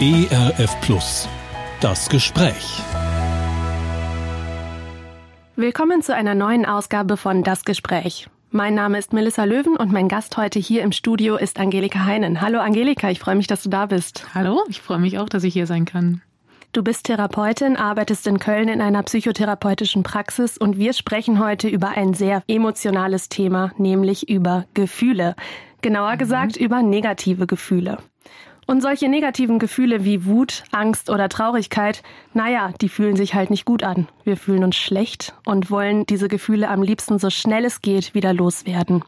ERF Plus. Das Gespräch. Willkommen zu einer neuen Ausgabe von Das Gespräch. Mein Name ist Melissa Löwen und mein Gast heute hier im Studio ist Angelika Heinen. Hallo Angelika, ich freue mich, dass du da bist. Hallo, ich freue mich auch, dass ich hier sein kann. Du bist Therapeutin, arbeitest in Köln in einer psychotherapeutischen Praxis und wir sprechen heute über ein sehr emotionales Thema, nämlich über Gefühle. Genauer mhm. gesagt über negative Gefühle. Und solche negativen Gefühle wie Wut, Angst oder Traurigkeit, naja, die fühlen sich halt nicht gut an. Wir fühlen uns schlecht und wollen diese Gefühle am liebsten so schnell es geht wieder loswerden.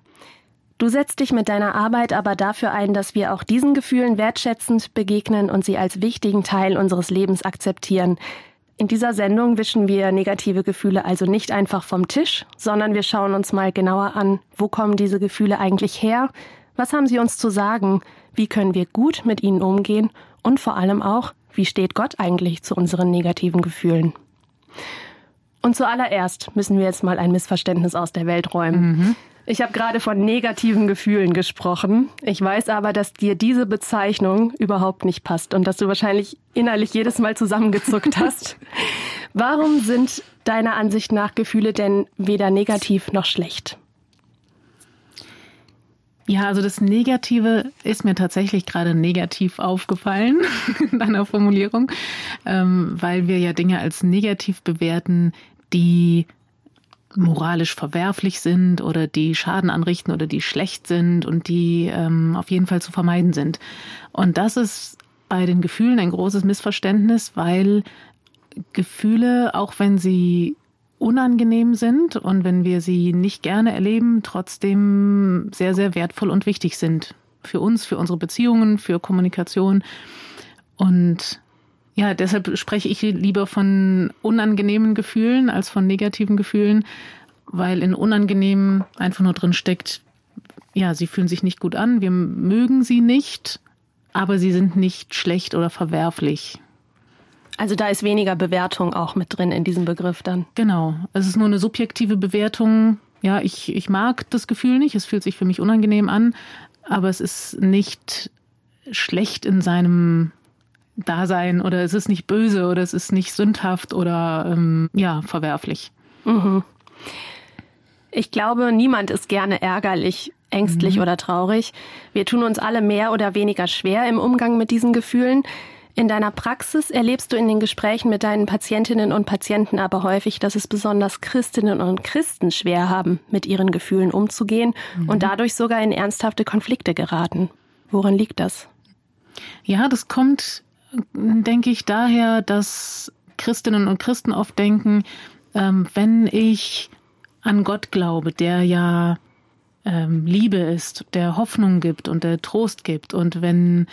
Du setzt dich mit deiner Arbeit aber dafür ein, dass wir auch diesen Gefühlen wertschätzend begegnen und sie als wichtigen Teil unseres Lebens akzeptieren. In dieser Sendung wischen wir negative Gefühle also nicht einfach vom Tisch, sondern wir schauen uns mal genauer an, wo kommen diese Gefühle eigentlich her, was haben sie uns zu sagen, wie können wir gut mit ihnen umgehen und vor allem auch, wie steht Gott eigentlich zu unseren negativen Gefühlen. Und zuallererst müssen wir jetzt mal ein Missverständnis aus der Welt räumen. Mhm. Ich habe gerade von negativen Gefühlen gesprochen. Ich weiß aber, dass dir diese Bezeichnung überhaupt nicht passt und dass du wahrscheinlich innerlich jedes Mal zusammengezuckt hast. Warum sind deiner Ansicht nach Gefühle denn weder negativ noch schlecht? Ja, also das Negative ist mir tatsächlich gerade negativ aufgefallen in deiner Formulierung, ähm, weil wir ja Dinge als negativ bewerten, die moralisch verwerflich sind oder die Schaden anrichten oder die schlecht sind und die ähm, auf jeden Fall zu vermeiden sind. Und das ist bei den Gefühlen ein großes Missverständnis, weil Gefühle, auch wenn sie unangenehm sind und wenn wir sie nicht gerne erleben, trotzdem sehr, sehr wertvoll und wichtig sind. Für uns, für unsere Beziehungen, für Kommunikation. Und ja, deshalb spreche ich lieber von unangenehmen Gefühlen als von negativen Gefühlen, weil in unangenehmen einfach nur drin steckt, ja, sie fühlen sich nicht gut an, wir mögen sie nicht, aber sie sind nicht schlecht oder verwerflich. Also da ist weniger Bewertung auch mit drin in diesem Begriff dann. Genau. Es ist nur eine subjektive Bewertung. Ja, ich, ich mag das Gefühl nicht, es fühlt sich für mich unangenehm an, aber es ist nicht schlecht in seinem Dasein oder es ist nicht böse oder es ist nicht sündhaft oder ähm, ja, verwerflich. Mhm. Ich glaube, niemand ist gerne ärgerlich, ängstlich mhm. oder traurig. Wir tun uns alle mehr oder weniger schwer im Umgang mit diesen Gefühlen. In deiner Praxis erlebst du in den Gesprächen mit deinen Patientinnen und Patienten aber häufig, dass es besonders Christinnen und Christen schwer haben, mit ihren Gefühlen umzugehen mhm. und dadurch sogar in ernsthafte Konflikte geraten. Woran liegt das? Ja, das kommt denke ich daher, dass Christinnen und Christen oft denken, ähm, wenn ich an Gott glaube, der ja ähm, Liebe ist, der Hoffnung gibt und der Trost gibt und wenn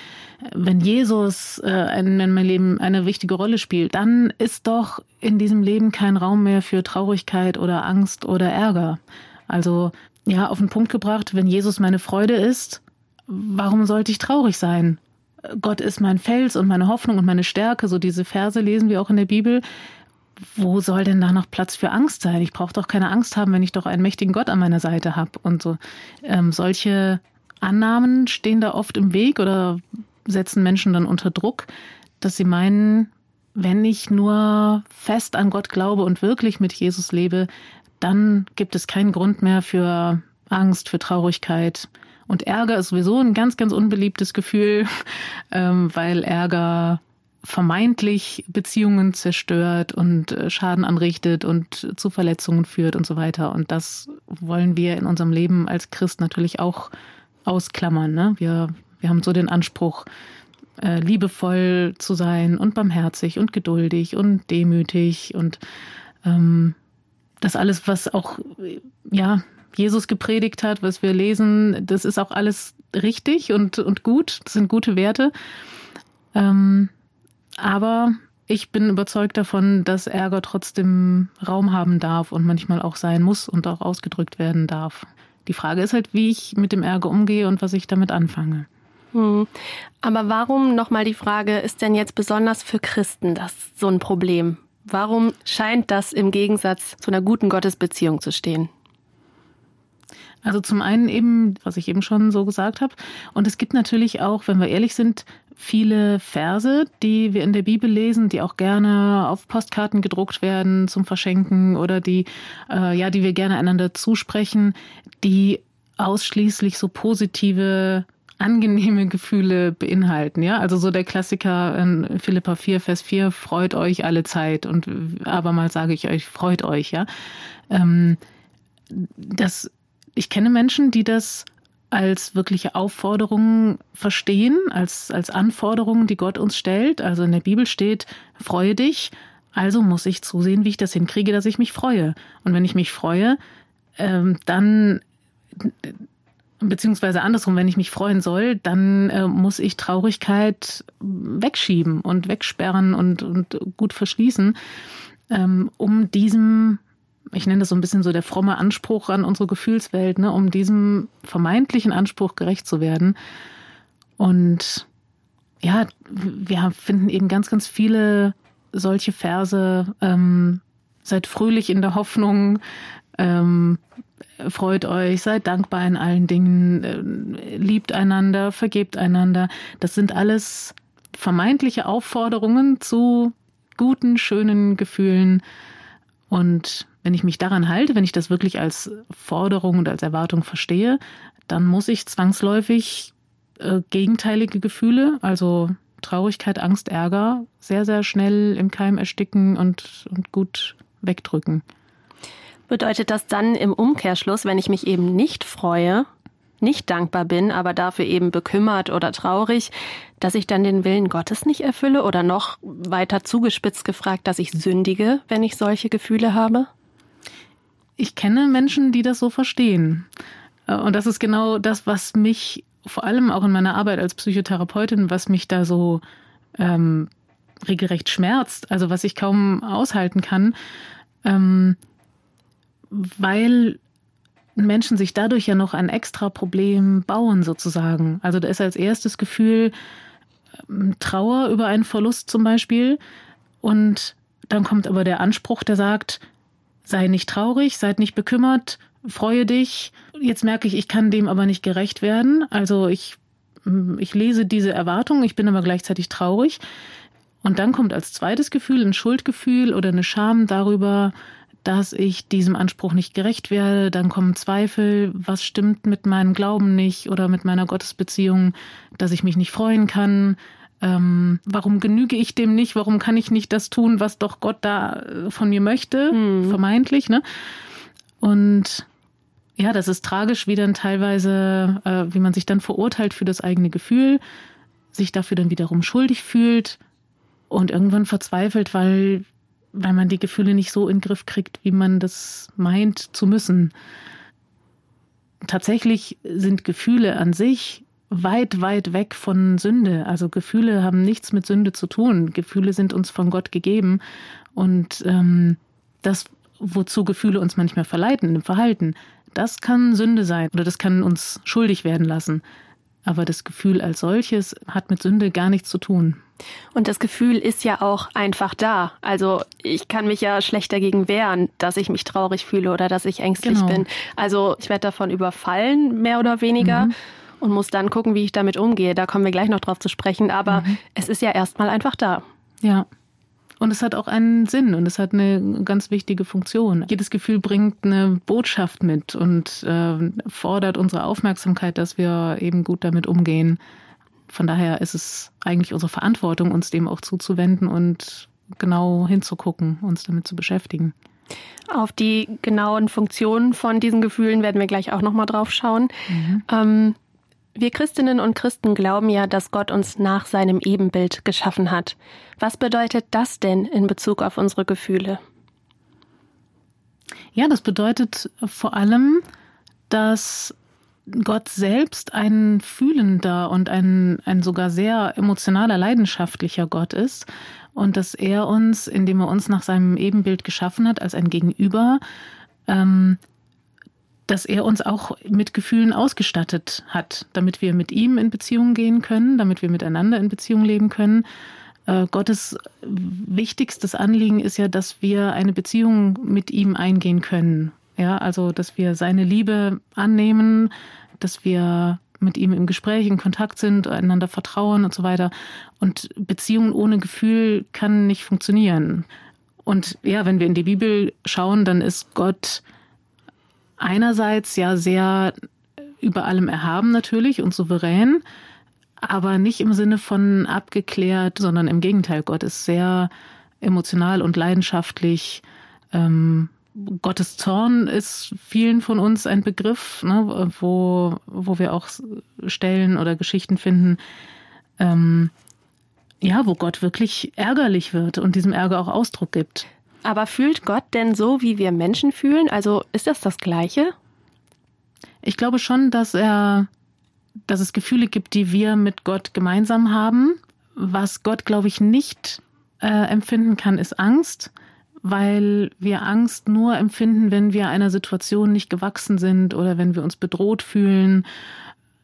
wenn Jesus äh, in, in meinem Leben eine wichtige Rolle spielt, dann ist doch in diesem Leben kein Raum mehr für Traurigkeit oder Angst oder Ärger. Also ja, auf den Punkt gebracht, wenn Jesus meine Freude ist, warum sollte ich traurig sein? Gott ist mein Fels und meine Hoffnung und meine Stärke, so diese Verse lesen wir auch in der Bibel. Wo soll denn da noch Platz für Angst sein? Ich brauche doch keine Angst haben, wenn ich doch einen mächtigen Gott an meiner Seite habe. Und so ähm, solche Annahmen stehen da oft im Weg oder setzen Menschen dann unter Druck, dass sie meinen, wenn ich nur fest an Gott glaube und wirklich mit Jesus lebe, dann gibt es keinen Grund mehr für Angst, für Traurigkeit, und Ärger ist sowieso ein ganz, ganz unbeliebtes Gefühl, ähm, weil Ärger vermeintlich Beziehungen zerstört und äh, Schaden anrichtet und zu Verletzungen führt und so weiter. Und das wollen wir in unserem Leben als Christ natürlich auch ausklammern. Ne? Wir, wir haben so den Anspruch, äh, liebevoll zu sein und barmherzig und geduldig und demütig und ähm, das alles, was auch ja Jesus gepredigt hat, was wir lesen, das ist auch alles richtig und, und gut. Das sind gute Werte. Ähm, aber ich bin überzeugt davon, dass Ärger trotzdem Raum haben darf und manchmal auch sein muss und auch ausgedrückt werden darf. Die Frage ist halt, wie ich mit dem Ärger umgehe und was ich damit anfange. Hm. Aber warum nochmal die Frage, ist denn jetzt besonders für Christen das so ein Problem? Warum scheint das im Gegensatz zu einer guten Gottesbeziehung zu stehen? Also zum einen eben, was ich eben schon so gesagt habe. Und es gibt natürlich auch, wenn wir ehrlich sind, viele Verse, die wir in der Bibel lesen, die auch gerne auf Postkarten gedruckt werden zum Verschenken oder die, äh, ja, die wir gerne einander zusprechen, die ausschließlich so positive angenehme Gefühle beinhalten, ja. Also so der Klassiker in Philippa 4, Vers 4, freut euch alle Zeit und abermals sage ich euch, freut euch, ja. Ähm, das, ich kenne Menschen, die das als wirkliche Aufforderung verstehen, als, als Anforderung, die Gott uns stellt. Also in der Bibel steht, freue dich, also muss ich zusehen, wie ich das hinkriege, dass ich mich freue. Und wenn ich mich freue, ähm, dann beziehungsweise andersrum, wenn ich mich freuen soll, dann äh, muss ich Traurigkeit wegschieben und wegsperren und, und gut verschließen, ähm, um diesem ich nenne das so ein bisschen so der fromme Anspruch an unsere Gefühlswelt, ne, um diesem vermeintlichen Anspruch gerecht zu werden. Und ja, wir finden eben ganz, ganz viele solche Verse. Ähm, seid fröhlich in der Hoffnung, ähm, freut euch, seid dankbar in allen Dingen, äh, liebt einander, vergebt einander. Das sind alles vermeintliche Aufforderungen zu guten, schönen Gefühlen. Und wenn ich mich daran halte, wenn ich das wirklich als Forderung und als Erwartung verstehe, dann muss ich zwangsläufig äh, gegenteilige Gefühle, also Traurigkeit, Angst, Ärger, sehr, sehr schnell im Keim ersticken und, und gut wegdrücken. Bedeutet das dann im Umkehrschluss, wenn ich mich eben nicht freue, nicht dankbar bin, aber dafür eben bekümmert oder traurig, dass ich dann den Willen Gottes nicht erfülle oder noch weiter zugespitzt gefragt, dass ich sündige, wenn ich solche Gefühle habe? Ich kenne Menschen, die das so verstehen. Äh, und das ist genau das, was mich vor allem auch in meiner Arbeit als Psychotherapeutin, was mich da so ähm, regelrecht schmerzt, also was ich kaum aushalten kann, ähm, weil Menschen sich dadurch ja noch ein extra Problem bauen sozusagen. Also da ist als erstes Gefühl ähm, Trauer über einen Verlust zum Beispiel und dann kommt aber der Anspruch, der sagt, sei nicht traurig, seid nicht bekümmert, freue dich. Jetzt merke ich, ich kann dem aber nicht gerecht werden. Also ich, mm, ich lese diese Erwartung, ich bin aber gleichzeitig traurig. Und dann kommt als zweites Gefühl ein Schuldgefühl oder eine Scham darüber, dass ich diesem Anspruch nicht gerecht werde. Dann kommen Zweifel, was stimmt mit meinem Glauben nicht oder mit meiner Gottesbeziehung, dass ich mich nicht freuen kann. Ähm, warum genüge ich dem nicht? Warum kann ich nicht das tun, was doch Gott da äh, von mir möchte? Mhm. Vermeintlich, ne? Und ja, das ist tragisch, wie dann teilweise, äh, wie man sich dann verurteilt für das eigene Gefühl, sich dafür dann wiederum schuldig fühlt und irgendwann verzweifelt, weil weil man die Gefühle nicht so in den Griff kriegt, wie man das meint zu müssen. Tatsächlich sind Gefühle an sich weit, weit weg von Sünde. Also Gefühle haben nichts mit Sünde zu tun. Gefühle sind uns von Gott gegeben. Und ähm, das, wozu Gefühle uns manchmal verleiten im Verhalten, das kann Sünde sein oder das kann uns schuldig werden lassen. Aber das Gefühl als solches hat mit Sünde gar nichts zu tun. Und das Gefühl ist ja auch einfach da. Also ich kann mich ja schlecht dagegen wehren, dass ich mich traurig fühle oder dass ich ängstlich genau. bin. Also ich werde davon überfallen, mehr oder weniger. Mhm. Und muss dann gucken, wie ich damit umgehe. Da kommen wir gleich noch drauf zu sprechen. Aber mhm. es ist ja erstmal einfach da. Ja. Und es hat auch einen Sinn und es hat eine ganz wichtige Funktion. Jedes Gefühl bringt eine Botschaft mit und äh, fordert unsere Aufmerksamkeit, dass wir eben gut damit umgehen. Von daher ist es eigentlich unsere Verantwortung, uns dem auch zuzuwenden und genau hinzugucken, uns damit zu beschäftigen. Auf die genauen Funktionen von diesen Gefühlen werden wir gleich auch nochmal drauf schauen. Mhm. Ähm, wir Christinnen und Christen glauben ja, dass Gott uns nach seinem Ebenbild geschaffen hat. Was bedeutet das denn in Bezug auf unsere Gefühle? Ja, das bedeutet vor allem, dass Gott selbst ein fühlender und ein, ein sogar sehr emotionaler, leidenschaftlicher Gott ist und dass er uns, indem er uns nach seinem Ebenbild geschaffen hat, als ein Gegenüber, ähm, dass er uns auch mit Gefühlen ausgestattet hat, damit wir mit ihm in Beziehung gehen können, damit wir miteinander in Beziehung leben können. Äh, Gottes wichtigstes Anliegen ist ja, dass wir eine Beziehung mit ihm eingehen können. Ja, also, dass wir seine Liebe annehmen, dass wir mit ihm im Gespräch, in Kontakt sind, einander vertrauen und so weiter. Und Beziehungen ohne Gefühl kann nicht funktionieren. Und ja, wenn wir in die Bibel schauen, dann ist Gott einerseits ja sehr über allem erhaben natürlich und souverän, aber nicht im Sinne von abgeklärt, sondern im Gegenteil. Gott ist sehr emotional und leidenschaftlich. Ähm, Gottes Zorn ist vielen von uns ein Begriff, ne, wo, wo wir auch Stellen oder Geschichten finden, ähm, ja, wo Gott wirklich ärgerlich wird und diesem Ärger auch Ausdruck gibt. Aber fühlt Gott denn so, wie wir Menschen fühlen? Also ist das das Gleiche? Ich glaube schon, dass er, dass es Gefühle gibt, die wir mit Gott gemeinsam haben. Was Gott, glaube ich, nicht äh, empfinden kann, ist Angst, weil wir Angst nur empfinden, wenn wir einer Situation nicht gewachsen sind oder wenn wir uns bedroht fühlen.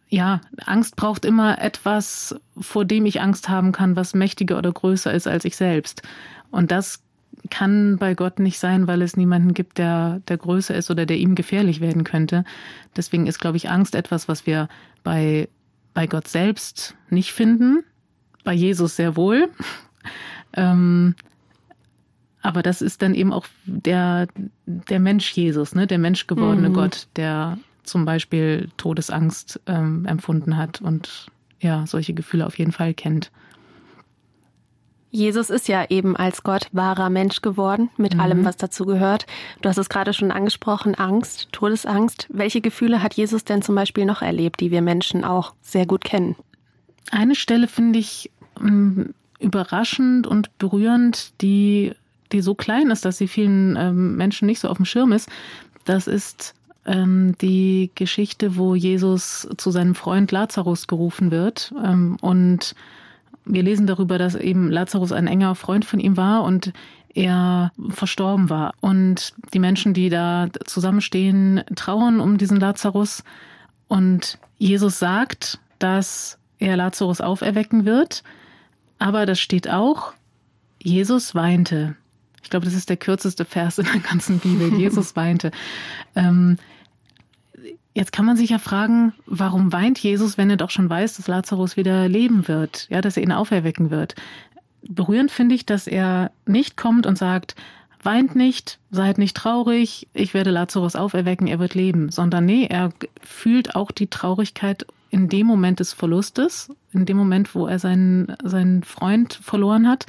Ja, Angst braucht immer etwas, vor dem ich Angst haben kann, was mächtiger oder größer ist als ich selbst. Und das kann bei Gott nicht sein, weil es niemanden gibt, der, der größer ist oder der ihm gefährlich werden könnte. Deswegen ist, glaube ich, Angst etwas, was wir bei, bei Gott selbst nicht finden, bei Jesus sehr wohl. ähm, aber das ist dann eben auch der, der Mensch Jesus, ne? der menschgewordene mhm. Gott, der zum Beispiel Todesangst ähm, empfunden hat und ja, solche Gefühle auf jeden Fall kennt. Jesus ist ja eben als Gott wahrer Mensch geworden, mit mhm. allem, was dazu gehört. Du hast es gerade schon angesprochen, Angst, Todesangst. Welche Gefühle hat Jesus denn zum Beispiel noch erlebt, die wir Menschen auch sehr gut kennen? Eine Stelle finde ich ähm, überraschend und berührend, die, die so klein ist, dass sie vielen ähm, Menschen nicht so auf dem Schirm ist. Das ist ähm, die Geschichte, wo Jesus zu seinem Freund Lazarus gerufen wird ähm, und wir lesen darüber, dass eben Lazarus ein enger Freund von ihm war und er verstorben war. Und die Menschen, die da zusammenstehen, trauern um diesen Lazarus. Und Jesus sagt, dass er Lazarus auferwecken wird. Aber das steht auch, Jesus weinte. Ich glaube, das ist der kürzeste Vers in der ganzen Bibel. Jesus weinte. Ähm, Jetzt kann man sich ja fragen, warum weint Jesus, wenn er doch schon weiß, dass Lazarus wieder leben wird, ja, dass er ihn auferwecken wird. Berührend finde ich, dass er nicht kommt und sagt, weint nicht, seid nicht traurig, ich werde Lazarus auferwecken, er wird leben, sondern nee, er fühlt auch die Traurigkeit in dem Moment des Verlustes, in dem Moment, wo er seinen, seinen Freund verloren hat.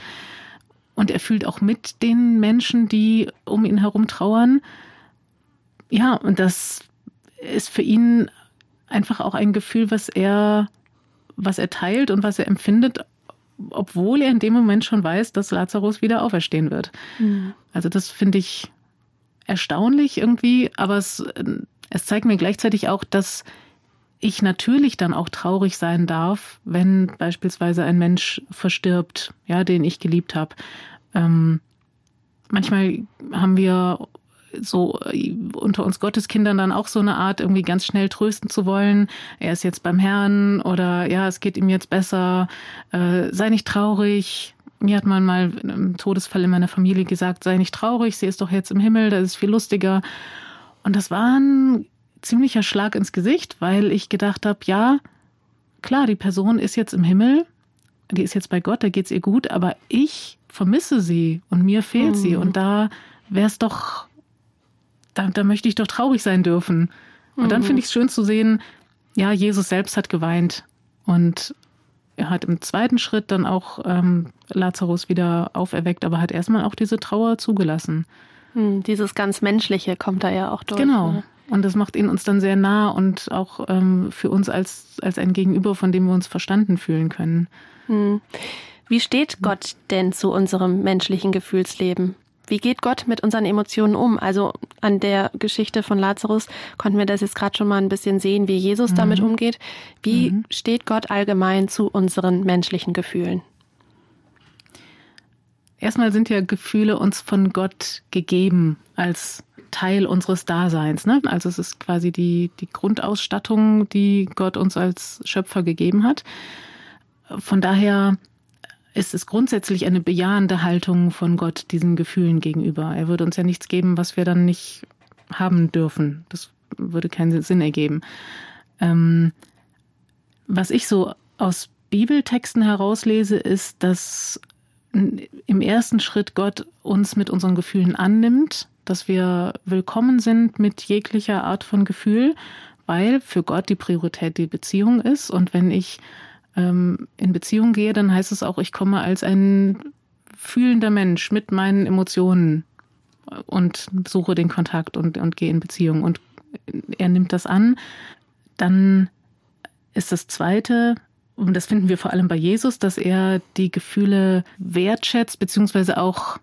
Und er fühlt auch mit den Menschen, die um ihn herum trauern. Ja, und das ist für ihn einfach auch ein Gefühl, was er, was er teilt und was er empfindet, obwohl er in dem Moment schon weiß, dass Lazarus wieder auferstehen wird. Mhm. Also das finde ich erstaunlich irgendwie, aber es, es zeigt mir gleichzeitig auch, dass ich natürlich dann auch traurig sein darf, wenn beispielsweise ein Mensch verstirbt, ja, den ich geliebt habe. Ähm, manchmal haben wir so äh, unter uns Gotteskindern dann auch so eine Art, irgendwie ganz schnell trösten zu wollen. Er ist jetzt beim Herrn oder ja, es geht ihm jetzt besser, äh, sei nicht traurig. Mir hat man mal im Todesfall in meiner Familie gesagt, sei nicht traurig, sie ist doch jetzt im Himmel, das ist viel lustiger. Und das war ein ziemlicher Schlag ins Gesicht, weil ich gedacht habe, ja, klar, die Person ist jetzt im Himmel, die ist jetzt bei Gott, da geht's ihr gut, aber ich vermisse sie und mir fehlt mhm. sie. Und da wäre es doch da, da möchte ich doch traurig sein dürfen. Und mhm. dann finde ich es schön zu sehen, ja, Jesus selbst hat geweint und er hat im zweiten Schritt dann auch ähm, Lazarus wieder auferweckt, aber hat erstmal auch diese Trauer zugelassen. Mhm, dieses ganz Menschliche kommt da ja auch durch. Genau. Ne? Und das macht ihn uns dann sehr nah und auch ähm, für uns als, als ein Gegenüber, von dem wir uns verstanden fühlen können. Mhm. Wie steht Gott denn zu unserem menschlichen Gefühlsleben? Wie geht Gott mit unseren Emotionen um? Also an der Geschichte von Lazarus konnten wir das jetzt gerade schon mal ein bisschen sehen, wie Jesus mhm. damit umgeht. Wie mhm. steht Gott allgemein zu unseren menschlichen Gefühlen? Erstmal sind ja Gefühle uns von Gott gegeben als Teil unseres Daseins. Ne? Also es ist quasi die, die Grundausstattung, die Gott uns als Schöpfer gegeben hat. Von daher ist es grundsätzlich eine bejahende Haltung von Gott diesen Gefühlen gegenüber. Er würde uns ja nichts geben, was wir dann nicht haben dürfen. Das würde keinen Sinn ergeben. Ähm, Was ich so aus Bibeltexten herauslese, ist, dass im ersten Schritt Gott uns mit unseren Gefühlen annimmt, dass wir willkommen sind mit jeglicher Art von Gefühl, weil für Gott die Priorität die Beziehung ist. Und wenn ich ähm, in Beziehung gehe, dann heißt es auch, ich komme als ein fühlender Mensch mit meinen Emotionen und suche den Kontakt und, und gehe in Beziehung. Und er nimmt das an. Dann ist das Zweite, und das finden wir vor allem bei Jesus, dass er die Gefühle wertschätzt, beziehungsweise auch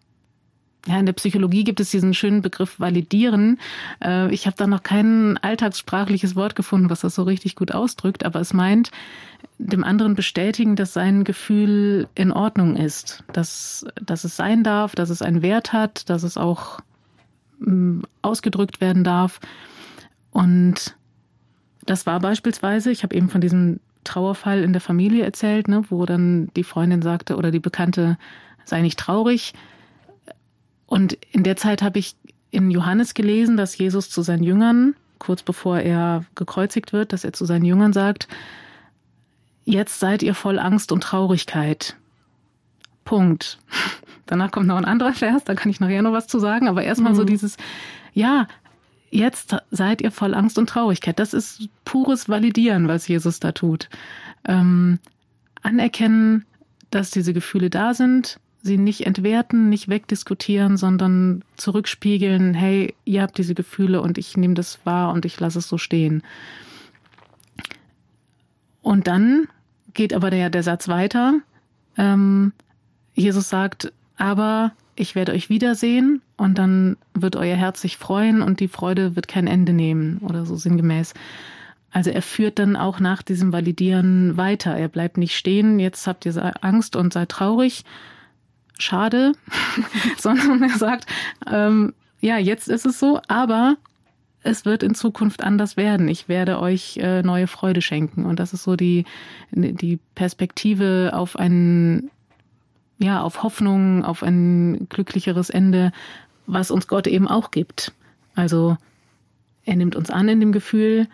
ja, in der Psychologie gibt es diesen schönen Begriff validieren. Äh, ich habe da noch kein alltagssprachliches Wort gefunden, was das so richtig gut ausdrückt, aber es meint, dem anderen bestätigen, dass sein Gefühl in Ordnung ist, dass, dass es sein darf, dass es einen Wert hat, dass es auch mm, ausgedrückt werden darf. Und das war beispielsweise, ich habe eben von diesem Trauerfall in der Familie erzählt, ne, wo dann die Freundin sagte oder die Bekannte, sei nicht traurig. Und in der Zeit habe ich in Johannes gelesen, dass Jesus zu seinen Jüngern, kurz bevor er gekreuzigt wird, dass er zu seinen Jüngern sagt, jetzt seid ihr voll Angst und Traurigkeit. Punkt. Danach kommt noch ein anderer Vers, da kann ich nachher noch was zu sagen, aber erstmal mhm. so dieses, ja, jetzt seid ihr voll Angst und Traurigkeit. Das ist pures Validieren, was Jesus da tut. Ähm, anerkennen, dass diese Gefühle da sind, sie nicht entwerten, nicht wegdiskutieren, sondern zurückspiegeln, hey, ihr habt diese Gefühle und ich nehme das wahr und ich lasse es so stehen. Und dann geht aber der, der Satz weiter. Ähm, Jesus sagt, aber ich werde euch wiedersehen und dann wird euer Herz sich freuen und die Freude wird kein Ende nehmen oder so sinngemäß. Also er führt dann auch nach diesem Validieren weiter. Er bleibt nicht stehen, jetzt habt ihr Angst und seid traurig, schade, sondern er sagt, ähm, ja, jetzt ist es so, aber es wird in Zukunft anders werden. Ich werde euch äh, neue Freude schenken. Und das ist so die, die Perspektive auf ein, ja, auf Hoffnung, auf ein glücklicheres Ende, was uns Gott eben auch gibt. Also, er nimmt uns an in dem Gefühl,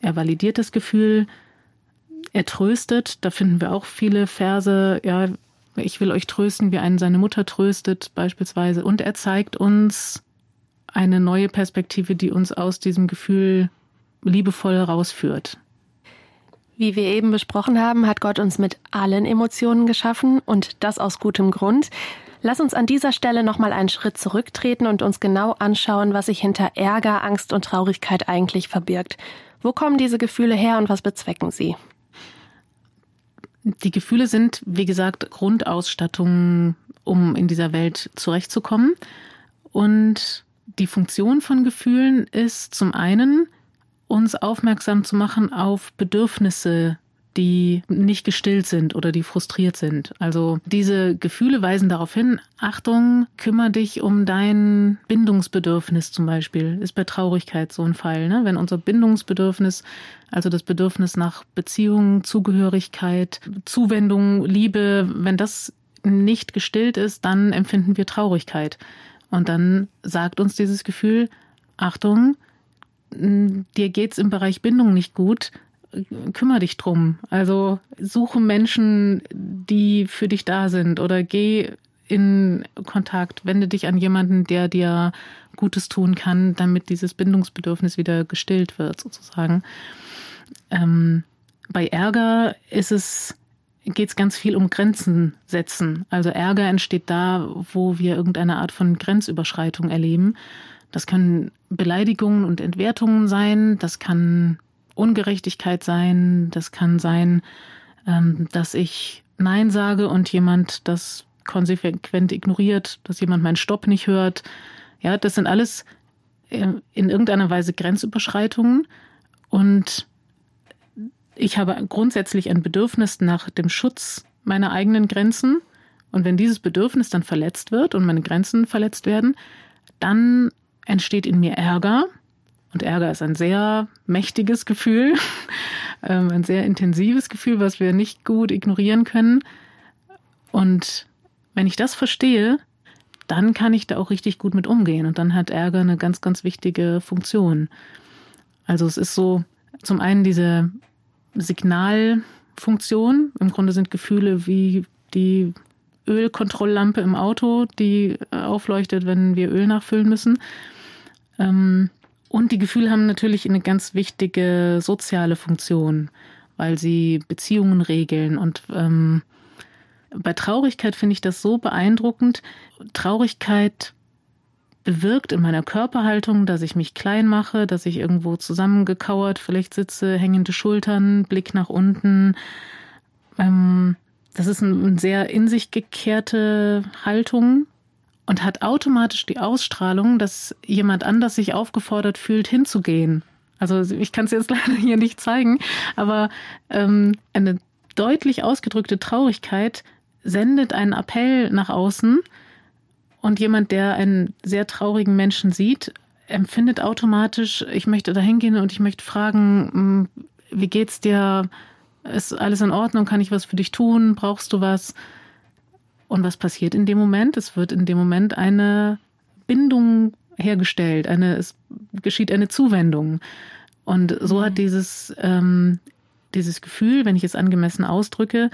er validiert das Gefühl, er tröstet. Da finden wir auch viele Verse, ja, ich will euch trösten, wie einen seine Mutter tröstet beispielsweise. Und er zeigt uns eine neue Perspektive, die uns aus diesem Gefühl liebevoll rausführt. Wie wir eben besprochen haben, hat Gott uns mit allen Emotionen geschaffen und das aus gutem Grund. Lass uns an dieser Stelle nochmal einen Schritt zurücktreten und uns genau anschauen, was sich hinter Ärger, Angst und Traurigkeit eigentlich verbirgt. Wo kommen diese Gefühle her und was bezwecken sie? Die Gefühle sind, wie gesagt, Grundausstattung, um in dieser Welt zurechtzukommen. Und die Funktion von Gefühlen ist zum einen, uns aufmerksam zu machen auf Bedürfnisse die nicht gestillt sind oder die frustriert sind. Also diese Gefühle weisen darauf hin, Achtung, kümmere dich um dein Bindungsbedürfnis zum Beispiel. Ist bei Traurigkeit so ein Fall. Ne? Wenn unser Bindungsbedürfnis, also das Bedürfnis nach Beziehung, Zugehörigkeit, Zuwendung, Liebe, wenn das nicht gestillt ist, dann empfinden wir Traurigkeit. Und dann sagt uns dieses Gefühl, Achtung, dir geht's im Bereich Bindung nicht gut, kümmere dich drum. Also suche Menschen, die für dich da sind oder geh in Kontakt, wende dich an jemanden, der dir Gutes tun kann, damit dieses Bindungsbedürfnis wieder gestillt wird, sozusagen. Ähm, bei Ärger ist es, geht es ganz viel um Grenzen setzen. Also Ärger entsteht da, wo wir irgendeine Art von Grenzüberschreitung erleben. Das können Beleidigungen und Entwertungen sein, das kann Ungerechtigkeit sein, das kann sein, ähm, dass ich Nein sage und jemand das konsequent ignoriert, dass jemand meinen Stopp nicht hört. Ja, das sind alles äh, in irgendeiner Weise Grenzüberschreitungen und ich habe grundsätzlich ein Bedürfnis nach dem Schutz meiner eigenen Grenzen. Und wenn dieses Bedürfnis dann verletzt wird und meine Grenzen verletzt werden, dann entsteht in mir Ärger und Ärger ist ein sehr mächtiges Gefühl, ähm, ein sehr intensives Gefühl, was wir nicht gut ignorieren können. Und wenn ich das verstehe, dann kann ich da auch richtig gut mit umgehen. Und dann hat Ärger eine ganz, ganz wichtige Funktion. Also es ist so zum einen diese Signalfunktion. Im Grunde sind Gefühle wie die Ölkontrolllampe im Auto, die äh, aufleuchtet, wenn wir Öl nachfüllen müssen. Ähm, und die Gefühle haben natürlich eine ganz wichtige soziale Funktion, weil sie Beziehungen regeln. Und ähm, bei Traurigkeit finde ich das so beeindruckend. Traurigkeit bewirkt in meiner Körperhaltung, dass ich mich klein mache, dass ich irgendwo zusammengekauert vielleicht sitze, hängende Schultern, Blick nach unten. Ähm, das ist eine sehr in sich gekehrte Haltung und hat automatisch die Ausstrahlung, dass jemand anders sich aufgefordert fühlt, hinzugehen. Also ich kann es jetzt leider hier nicht zeigen, aber ähm, eine deutlich ausgedrückte Traurigkeit sendet einen Appell nach außen, und jemand, der einen sehr traurigen Menschen sieht, empfindet automatisch, ich möchte da hingehen und ich möchte fragen, hm, wie geht's dir? Ist alles in Ordnung? Kann ich was für dich tun? Brauchst du was? Und was passiert in dem Moment? Es wird in dem Moment eine Bindung hergestellt, eine, es geschieht eine Zuwendung. Und so hat mhm. dieses, ähm, dieses Gefühl, wenn ich es angemessen ausdrücke,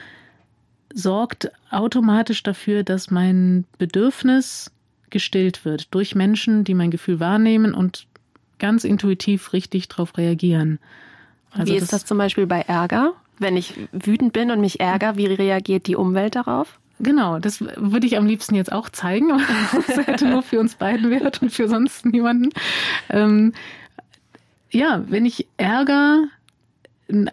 sorgt automatisch dafür, dass mein Bedürfnis gestillt wird durch Menschen, die mein Gefühl wahrnehmen und ganz intuitiv richtig darauf reagieren. Also wie ist das, das zum Beispiel bei Ärger? Wenn ich wütend bin und mich ärgere, wie reagiert die Umwelt darauf? Genau, das würde ich am liebsten jetzt auch zeigen, aber das hätte nur für uns beiden Wert und für sonst niemanden. Ähm, ja, wenn ich Ärger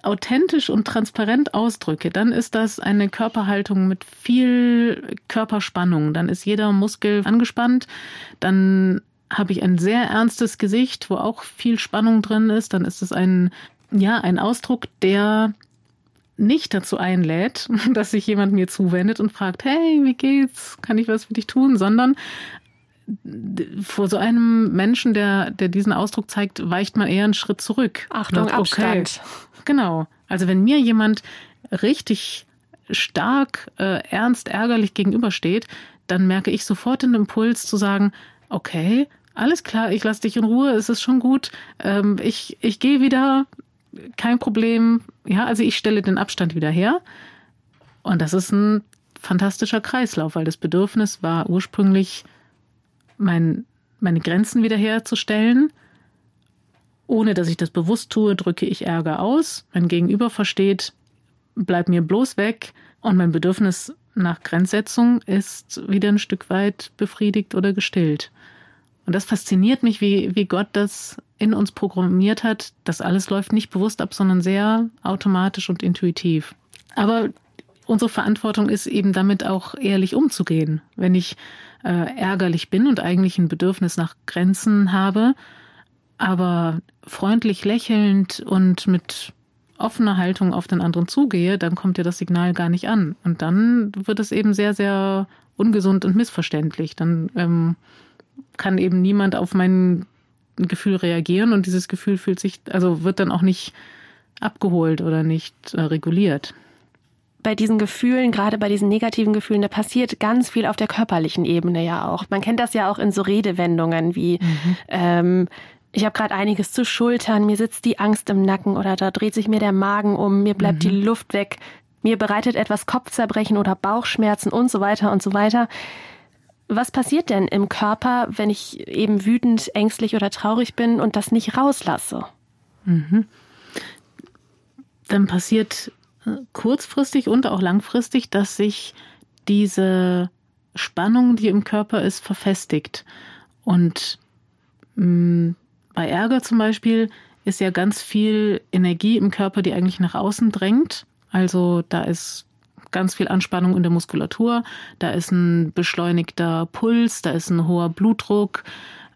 authentisch und transparent ausdrücke, dann ist das eine Körperhaltung mit viel Körperspannung. Dann ist jeder Muskel angespannt. Dann habe ich ein sehr ernstes Gesicht, wo auch viel Spannung drin ist. Dann ist es ein, ja, ein Ausdruck, der nicht dazu einlädt, dass sich jemand mir zuwendet und fragt, hey, wie geht's? Kann ich was für dich tun? Sondern vor so einem Menschen, der, der diesen Ausdruck zeigt, weicht man eher einen Schritt zurück. Achtung, okay. Abstand. Genau. Also wenn mir jemand richtig stark, äh, ernst, ärgerlich gegenübersteht, dann merke ich sofort den Impuls zu sagen, okay, alles klar, ich lasse dich in Ruhe, es ist schon gut, ähm, ich, ich gehe wieder, kein Problem. Ja, also ich stelle den Abstand wieder her. Und das ist ein fantastischer Kreislauf, weil das Bedürfnis war ursprünglich, mein, meine Grenzen wiederherzustellen ohne dass ich das bewusst tue, drücke ich Ärger aus. Mein Gegenüber versteht, bleib mir bloß weg. Und mein Bedürfnis nach Grenzsetzung ist wieder ein Stück weit befriedigt oder gestillt. Und das fasziniert mich, wie, wie Gott das in uns programmiert hat. Das alles läuft nicht bewusst ab, sondern sehr automatisch und intuitiv. Aber unsere Verantwortung ist eben damit auch ehrlich umzugehen. Wenn ich äh, ärgerlich bin und eigentlich ein Bedürfnis nach Grenzen habe, aber freundlich lächelnd und mit offener Haltung auf den anderen zugehe, dann kommt ja das Signal gar nicht an. Und dann wird es eben sehr, sehr ungesund und missverständlich. Dann ähm, kann eben niemand auf mein Gefühl reagieren und dieses Gefühl fühlt sich, also wird dann auch nicht abgeholt oder nicht äh, reguliert bei diesen Gefühlen, gerade bei diesen negativen Gefühlen, da passiert ganz viel auf der körperlichen Ebene ja auch. Man kennt das ja auch in so Redewendungen wie mhm. ähm, ich habe gerade einiges zu schultern, mir sitzt die Angst im Nacken oder da dreht sich mir der Magen um, mir bleibt mhm. die Luft weg, mir bereitet etwas Kopfzerbrechen oder Bauchschmerzen und so weiter und so weiter. Was passiert denn im Körper, wenn ich eben wütend, ängstlich oder traurig bin und das nicht rauslasse? Mhm. Dann passiert äh, kurzfristig und auch langfristig, dass sich diese Spannung, die im Körper ist, verfestigt. Und mh, mm, bei Ärger zum Beispiel ist ja ganz viel Energie im Körper, die eigentlich nach außen drängt. Also da ist ganz viel Anspannung in der Muskulatur, da ist ein beschleunigter Puls, da ist ein hoher Blutdruck.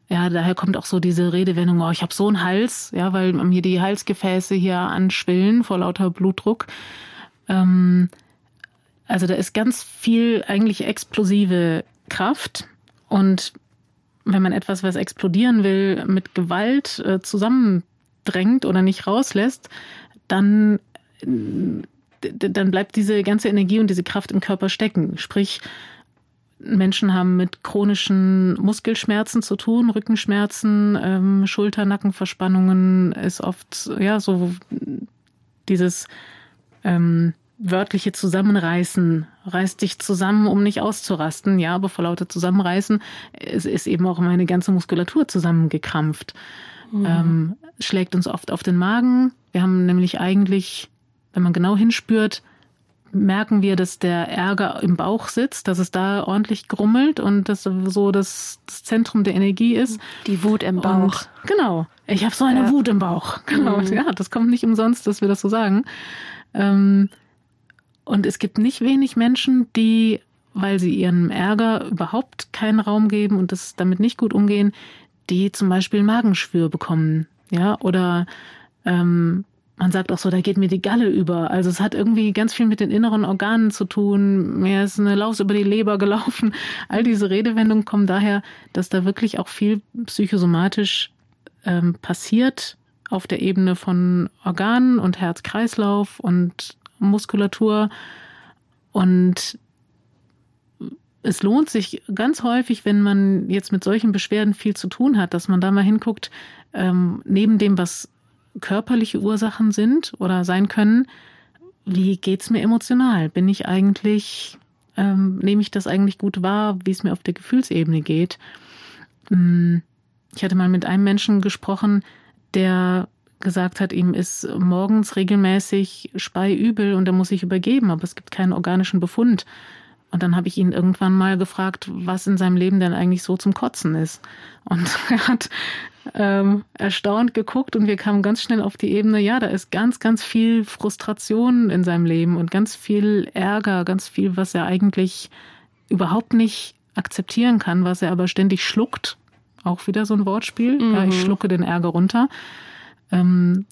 Ja, daher kommt auch so diese Redewendung, oh, ich habe so einen Hals, ja, weil mir die Halsgefäße hier anschwillen vor lauter Blutdruck. Ähm, also da ist ganz viel eigentlich explosive Kraft und wenn man etwas, was explodieren will, mit Gewalt äh, zusammendrängt oder nicht rauslässt, dann, dann bleibt diese ganze Energie und diese Kraft im Körper stecken. Sprich, Menschen haben mit chronischen Muskelschmerzen zu tun, Rückenschmerzen, ähm, Schulter-Nackenverspannungen ist oft ja so dieses ähm, wörtliche Zusammenreißen, reiß dich zusammen, um nicht auszurasten. Ja, aber vor lauter Zusammenreißen ist, ist eben auch meine ganze Muskulatur zusammengekrampft. Mhm. Ähm, schlägt uns oft auf den Magen. Wir haben nämlich eigentlich, wenn man genau hinspürt, merken wir, dass der Ärger im Bauch sitzt, dass es da ordentlich grummelt und dass so das, das Zentrum der Energie ist. Die Wut im Bauch. Und, genau. Ich habe so eine ja. Wut im Bauch. Genau. Mhm. Ja, das kommt nicht umsonst, dass wir das so sagen. Ähm, und es gibt nicht wenig Menschen, die, weil sie ihrem Ärger überhaupt keinen Raum geben und das damit nicht gut umgehen, die zum Beispiel Magenschwür bekommen. Ja, oder ähm, man sagt auch so, da geht mir die Galle über. Also es hat irgendwie ganz viel mit den inneren Organen zu tun. Mir ist eine Laus über die Leber gelaufen. All diese Redewendungen kommen daher, dass da wirklich auch viel psychosomatisch ähm, passiert auf der Ebene von Organen und Herz-Kreislauf und Muskulatur. Und es lohnt sich ganz häufig, wenn man jetzt mit solchen Beschwerden viel zu tun hat, dass man da mal hinguckt, ähm, neben dem, was körperliche Ursachen sind oder sein können, wie geht's mir emotional? Bin ich eigentlich, ähm, nehme ich das eigentlich gut wahr, wie es mir auf der Gefühlsebene geht? Hm, ich hatte mal mit einem Menschen gesprochen, der gesagt hat, ihm ist morgens regelmäßig speiübel und er muss sich übergeben, aber es gibt keinen organischen Befund. Und dann habe ich ihn irgendwann mal gefragt, was in seinem Leben denn eigentlich so zum Kotzen ist. Und er hat ähm, erstaunt geguckt und wir kamen ganz schnell auf die Ebene, ja, da ist ganz, ganz viel Frustration in seinem Leben und ganz viel Ärger, ganz viel, was er eigentlich überhaupt nicht akzeptieren kann, was er aber ständig schluckt. Auch wieder so ein Wortspiel. Mhm. Ja, ich mhm. schlucke den Ärger runter. Ähm,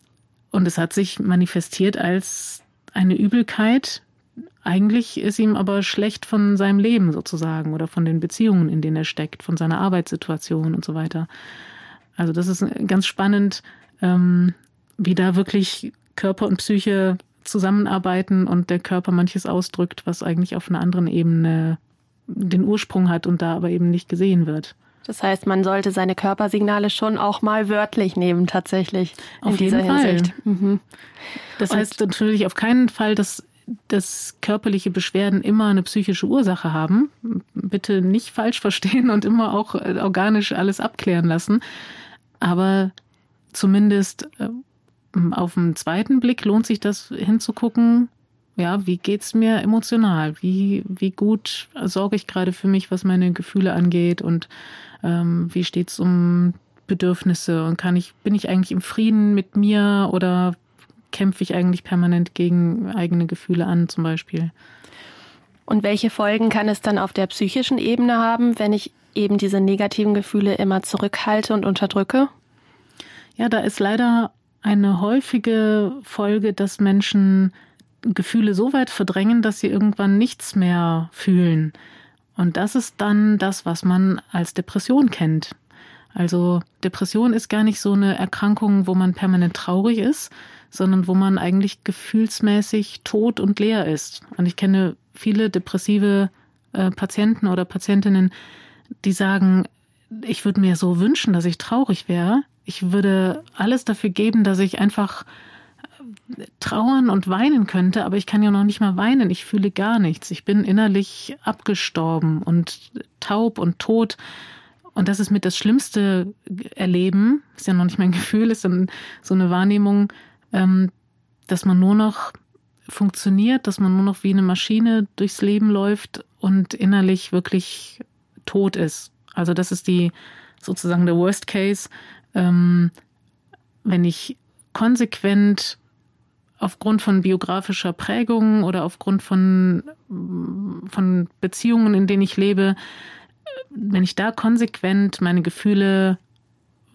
und es hat sich manifestiert als eine Übelkeit. Eigentlich ist ihm aber schlecht von seinem Leben sozusagen oder von den Beziehungen, in denen er steckt, von seiner Arbeitssituation und so weiter. Also das ist ganz spannend, ähm, wie da wirklich Körper und Psyche zusammenarbeiten und der Körper manches ausdrückt, was eigentlich auf einer anderen Ebene den Ursprung hat und da aber eben nicht gesehen wird. Das heißt, man sollte seine Körpersignale schon auch mal wörtlich nehmen, tatsächlich. Auf jeden Fall. Mhm. Das heißt natürlich auf keinen Fall, dass, dass körperliche Beschwerden immer eine psychische Ursache haben. Bitte nicht falsch verstehen und immer auch äh, organisch alles abklären lassen. Aber zumindest äh, auf den zweiten Blick lohnt sich das hinzugucken, ja, wie geht's mir emotional? Wie, wie gut sorge ich gerade für mich, was meine Gefühle angeht und ähm, wie steht's um Bedürfnisse und kann ich, bin ich eigentlich im Frieden mit mir oder kämpfe ich eigentlich permanent gegen eigene Gefühle an, zum Beispiel? Und welche Folgen kann es dann auf der psychischen Ebene haben, wenn ich eben diese negativen Gefühle immer zurückhalte und unterdrücke? Ja, da ist leider eine häufige Folge, dass Menschen Gefühle so weit verdrängen, dass sie irgendwann nichts mehr fühlen. Und das ist dann das, was man als Depression kennt. Also Depression ist gar nicht so eine Erkrankung, wo man permanent traurig ist, sondern wo man eigentlich gefühlsmäßig tot und leer ist. Und ich kenne viele depressive äh, Patienten oder Patientinnen, die sagen, ich würde mir so wünschen, dass ich traurig wäre. Ich würde alles dafür geben, dass ich einfach trauern und weinen könnte, aber ich kann ja noch nicht mal weinen. Ich fühle gar nichts. Ich bin innerlich abgestorben und taub und tot. Und das ist mit das schlimmste Erleben. Ist ja noch nicht mein Gefühl, ist dann so eine Wahrnehmung, dass man nur noch funktioniert, dass man nur noch wie eine Maschine durchs Leben läuft und innerlich wirklich tot ist. Also das ist die sozusagen der Worst Case. Ähm, wenn ich konsequent aufgrund von biografischer Prägung oder aufgrund von, von Beziehungen, in denen ich lebe, wenn ich da konsequent meine Gefühle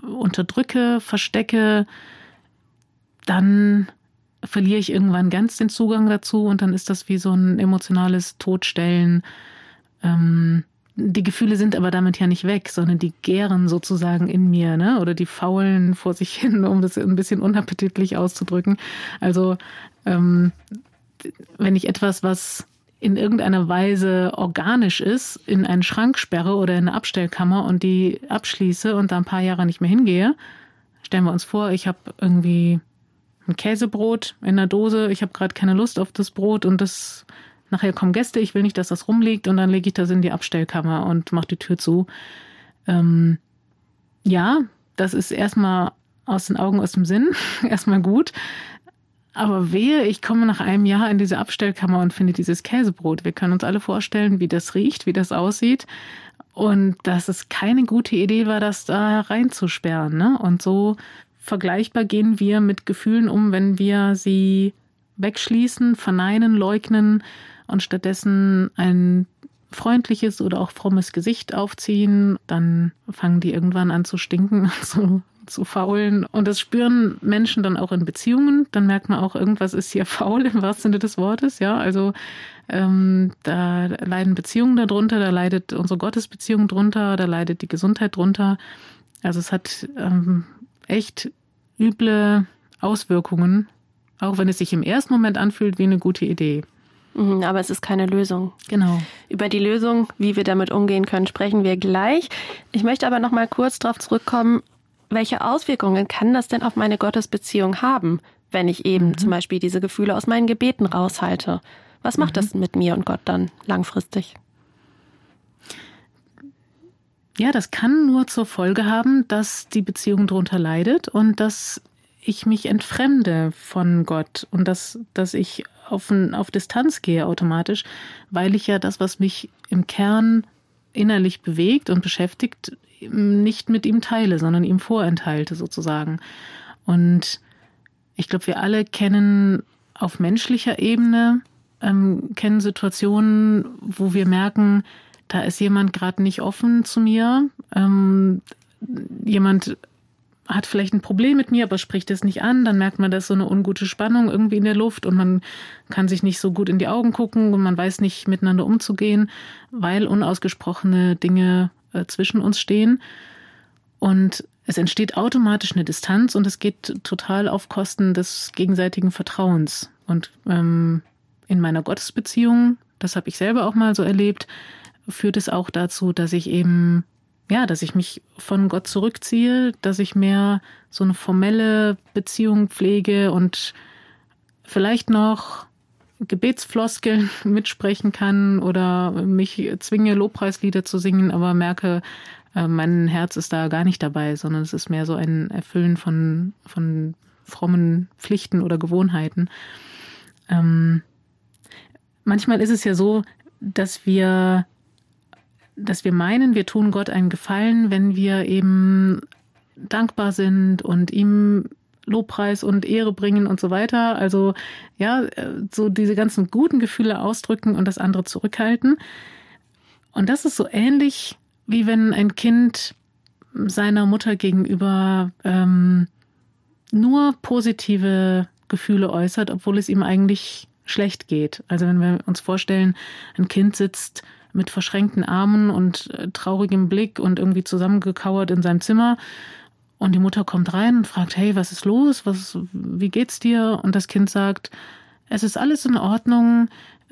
unterdrücke, verstecke, dann verliere ich irgendwann ganz den Zugang dazu und dann ist das wie so ein emotionales Todstellen. Ähm, die Gefühle sind aber damit ja nicht weg, sondern die gären sozusagen in mir, ne? Oder die faulen vor sich hin, um das ein bisschen unappetitlich auszudrücken. Also ähm, wenn ich etwas, was in irgendeiner Weise organisch ist, in einen Schrank sperre oder in eine Abstellkammer und die abschließe und da ein paar Jahre nicht mehr hingehe, stellen wir uns vor, ich habe irgendwie ein Käsebrot in der Dose. Ich habe gerade keine Lust auf das Brot und das nachher kommen Gäste. Ich will nicht, dass das rumliegt und dann lege ich das in die Abstellkammer und mache die Tür zu. Ähm, ja, das ist erstmal aus den Augen, aus dem Sinn, erstmal gut. Aber wehe, ich komme nach einem Jahr in diese Abstellkammer und finde dieses Käsebrot. Wir können uns alle vorstellen, wie das riecht, wie das aussieht. Und dass es keine gute Idee war, das da reinzusperren. Ne? Und so vergleichbar gehen wir mit Gefühlen um, wenn wir sie wegschließen, verneinen, leugnen und stattdessen ein freundliches oder auch frommes Gesicht aufziehen, dann fangen die irgendwann an zu stinken zu, zu faulen. Und das spüren Menschen dann auch in Beziehungen. Dann merkt man auch, irgendwas ist hier faul im wahrsten Sinne des Wortes. Ja, also ähm, da leiden Beziehungen darunter, da leidet unsere Gottesbeziehung drunter, da leidet die Gesundheit drunter. Also es hat ähm, echt üble Auswirkungen, auch wenn es sich im ersten Moment anfühlt wie eine gute Idee. Mhm, aber es ist keine Lösung. Genau. Über die Lösung, wie wir damit umgehen können, sprechen wir gleich. Ich möchte aber noch mal kurz darauf zurückkommen, welche Auswirkungen kann das denn auf meine Gottesbeziehung haben, wenn ich eben mhm. zum Beispiel diese Gefühle aus meinen Gebeten raushalte? Was macht mhm. das mit mir und Gott dann langfristig? Ja, das kann nur zur Folge haben, dass die Beziehung darunter leidet und dass ich mich entfremde von Gott und dass, dass ich auf, auf Distanz gehe automatisch, weil ich ja das, was mich im Kern innerlich bewegt und beschäftigt, nicht mit ihm teile, sondern ihm vorenthalte sozusagen. Und ich glaube, wir alle kennen auf menschlicher Ebene, ähm, kennen Situationen, wo wir merken, da ist jemand gerade nicht offen zu mir. Ähm, jemand hat vielleicht ein Problem mit mir, aber spricht es nicht an, dann merkt man, da ist so eine ungute Spannung irgendwie in der Luft und man kann sich nicht so gut in die Augen gucken und man weiß nicht miteinander umzugehen, weil unausgesprochene Dinge äh, zwischen uns stehen. Und es entsteht automatisch eine Distanz und es geht total auf Kosten des gegenseitigen Vertrauens. Und ähm, in meiner Gottesbeziehung, das habe ich selber auch mal so erlebt, führt es auch dazu, dass ich eben ja, dass ich mich von Gott zurückziehe, dass ich mehr so eine formelle Beziehung pflege und vielleicht noch Gebetsfloskeln mitsprechen kann oder mich zwinge, Lobpreislieder zu singen, aber merke, äh, mein Herz ist da gar nicht dabei, sondern es ist mehr so ein Erfüllen von, von frommen Pflichten oder Gewohnheiten. Ähm, manchmal ist es ja so, dass wir dass wir meinen, wir tun Gott einen Gefallen, wenn wir eben dankbar sind und ihm Lobpreis und Ehre bringen und so weiter. Also ja, so diese ganzen guten Gefühle ausdrücken und das andere zurückhalten. Und das ist so ähnlich, wie wenn ein Kind seiner Mutter gegenüber ähm, nur positive Gefühle äußert, obwohl es ihm eigentlich schlecht geht. Also wenn wir uns vorstellen, ein Kind sitzt mit verschränkten Armen und äh, traurigem Blick und irgendwie zusammengekauert in seinem Zimmer. Und die Mutter kommt rein und fragt, hey, was ist los? Was, wie geht's dir? Und das Kind sagt, es ist alles in Ordnung.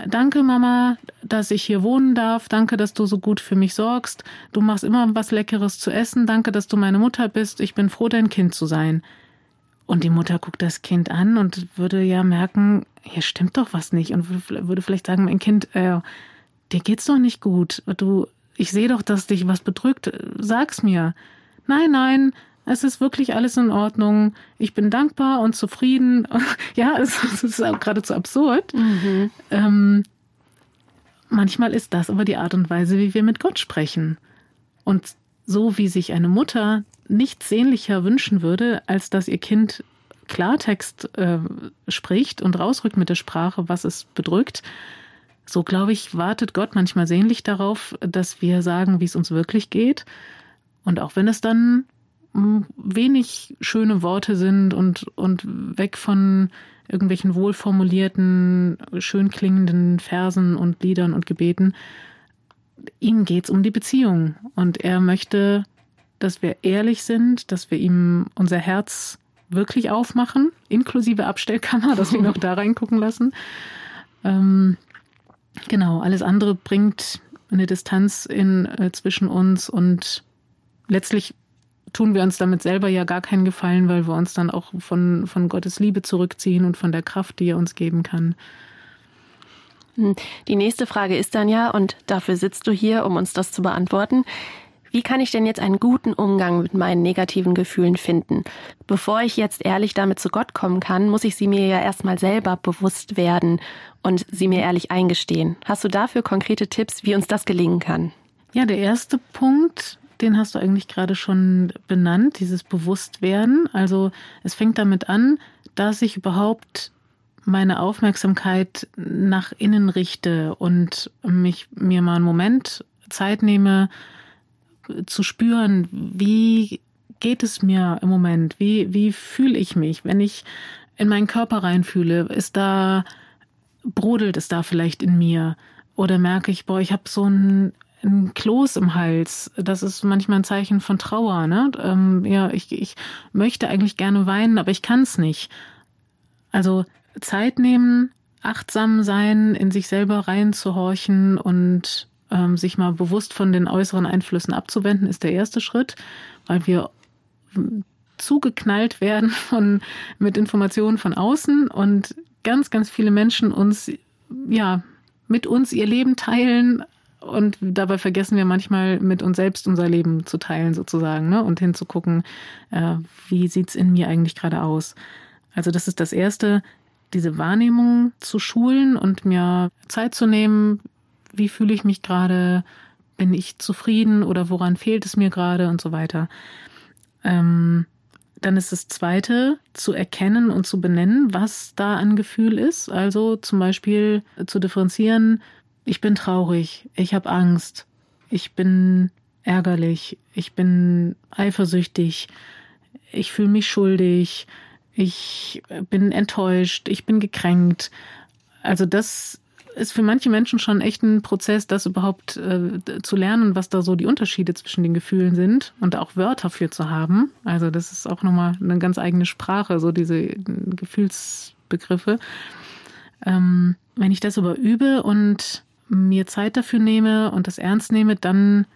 Danke, Mama, dass ich hier wohnen darf. Danke, dass du so gut für mich sorgst. Du machst immer was Leckeres zu essen. Danke, dass du meine Mutter bist. Ich bin froh, dein Kind zu sein. Und die Mutter guckt das Kind an und würde ja merken, hier stimmt doch was nicht. Und würde vielleicht sagen, mein Kind, äh, dir geht's doch nicht gut. Du, ich sehe doch, dass dich was bedrückt. Sag's mir. Nein, nein, es ist wirklich alles in Ordnung. Ich bin dankbar und zufrieden. ja, es, es ist auch geradezu absurd. Mhm. Ähm, manchmal ist das aber die Art und Weise, wie wir mit Gott sprechen. Und so wie sich eine Mutter nichts sehnlicher wünschen würde, als dass ihr Kind Klartext äh, spricht und rausrückt mit der Sprache, was es bedrückt, so, glaube ich, wartet Gott manchmal sehnlich darauf, dass wir sagen, wie es uns wirklich geht. Und auch wenn es dann hm, wenig schöne Worte sind und, und weg von irgendwelchen wohlformulierten, schön klingenden Versen und Liedern und Gebeten, ihm geht's um die Beziehung. Und er möchte, dass wir ehrlich sind, dass wir ihm unser Herz wirklich aufmachen, inklusive Abstellkammer, dass wir ihn auch da reingucken lassen. Ähm, Genau, alles andere bringt eine Distanz in, äh, zwischen uns und letztlich tun wir uns damit selber ja gar keinen Gefallen, weil wir uns dann auch von, von Gottes Liebe zurückziehen und von der Kraft, die er uns geben kann. Hm, die nächste Frage ist dann ja, und dafür sitzt du hier, um uns das zu beantworten. Wie kann ich denn jetzt einen guten Umgang mit meinen negativen Gefühlen finden? Bevor ich jetzt ehrlich damit zu Gott kommen kann, muss ich sie mir ja erstmal selber bewusst werden und sie mir ehrlich eingestehen. Hast du dafür konkrete Tipps, wie uns das gelingen kann? Ja, der erste Punkt, den hast du eigentlich gerade schon benannt, dieses Bewusstwerden. Also es fängt damit an, dass ich überhaupt meine Aufmerksamkeit nach innen richte und mich mir mal einen Moment Zeit nehme, zu spüren, wie geht es mir im Moment? Wie, wie fühle ich mich? Wenn ich in meinen Körper reinfühle, ist da, brodelt es da vielleicht in mir? Oder merke ich, boah, ich habe so ein, ein Kloß im Hals. Das ist manchmal ein Zeichen von Trauer. Ne? Ähm, ja, ich, ich möchte eigentlich gerne weinen, aber ich kann es nicht. Also Zeit nehmen, achtsam sein, in sich selber reinzuhorchen und ähm, sich mal bewusst von den äußeren Einflüssen abzuwenden, ist der erste Schritt, weil wir zugeknallt werden von, mit Informationen von außen und ganz, ganz viele Menschen uns, ja, mit uns ihr Leben teilen und dabei vergessen wir manchmal mit uns selbst unser Leben zu teilen sozusagen ne? und hinzugucken, äh, wie sieht's in mir eigentlich gerade aus. Also das ist das Erste, diese Wahrnehmung zu schulen und mir Zeit zu nehmen, wie fühle ich mich gerade, bin ich zufrieden oder woran fehlt es mir gerade und so weiter. Ähm, dann ist das Zweite, zu erkennen und zu benennen, was da an Gefühl ist. Also zum Beispiel zu differenzieren, ich bin traurig, ich habe Angst, ich bin ärgerlich, ich bin eifersüchtig, ich fühle mich schuldig, ich bin enttäuscht, ich bin gekränkt. Also das ist für manche Menschen schon echt ein Prozess, das überhaupt äh, zu lernen, was da so die Unterschiede zwischen den Gefühlen sind und auch Wörter für zu haben. Also das ist auch nochmal eine ganz eigene Sprache, so diese Gefühlsbegriffe. Ähm, wenn ich das aber übe und mir Zeit dafür nehme und das ernst nehme, dann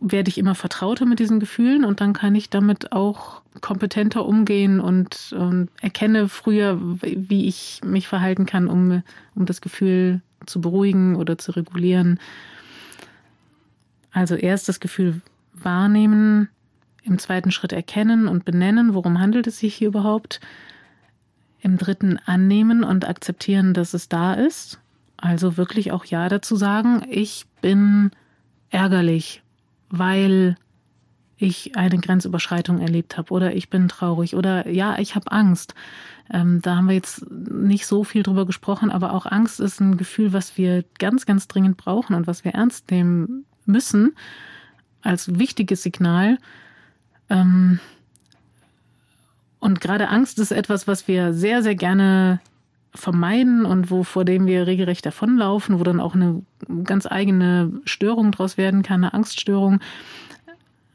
werde ich immer vertrauter mit diesen Gefühlen und dann kann ich damit auch kompetenter umgehen und, und erkenne früher, wie ich mich verhalten kann, um, um das Gefühl zu beruhigen oder zu regulieren. Also erst das Gefühl wahrnehmen, im zweiten Schritt erkennen und benennen, worum handelt es sich hier überhaupt. Im dritten annehmen und akzeptieren, dass es da ist. Also wirklich auch Ja dazu sagen, ich bin ärgerlich, weil ich eine Grenzüberschreitung erlebt habe oder ich bin traurig oder ja, ich habe Angst. Ähm, da haben wir jetzt nicht so viel drüber gesprochen, aber auch Angst ist ein Gefühl, was wir ganz, ganz dringend brauchen und was wir ernst nehmen müssen als wichtiges Signal. Ähm, und gerade Angst ist etwas, was wir sehr, sehr gerne vermeiden und wo vor dem wir regelrecht davonlaufen, wo dann auch eine ganz eigene Störung draus werden kann, eine Angststörung.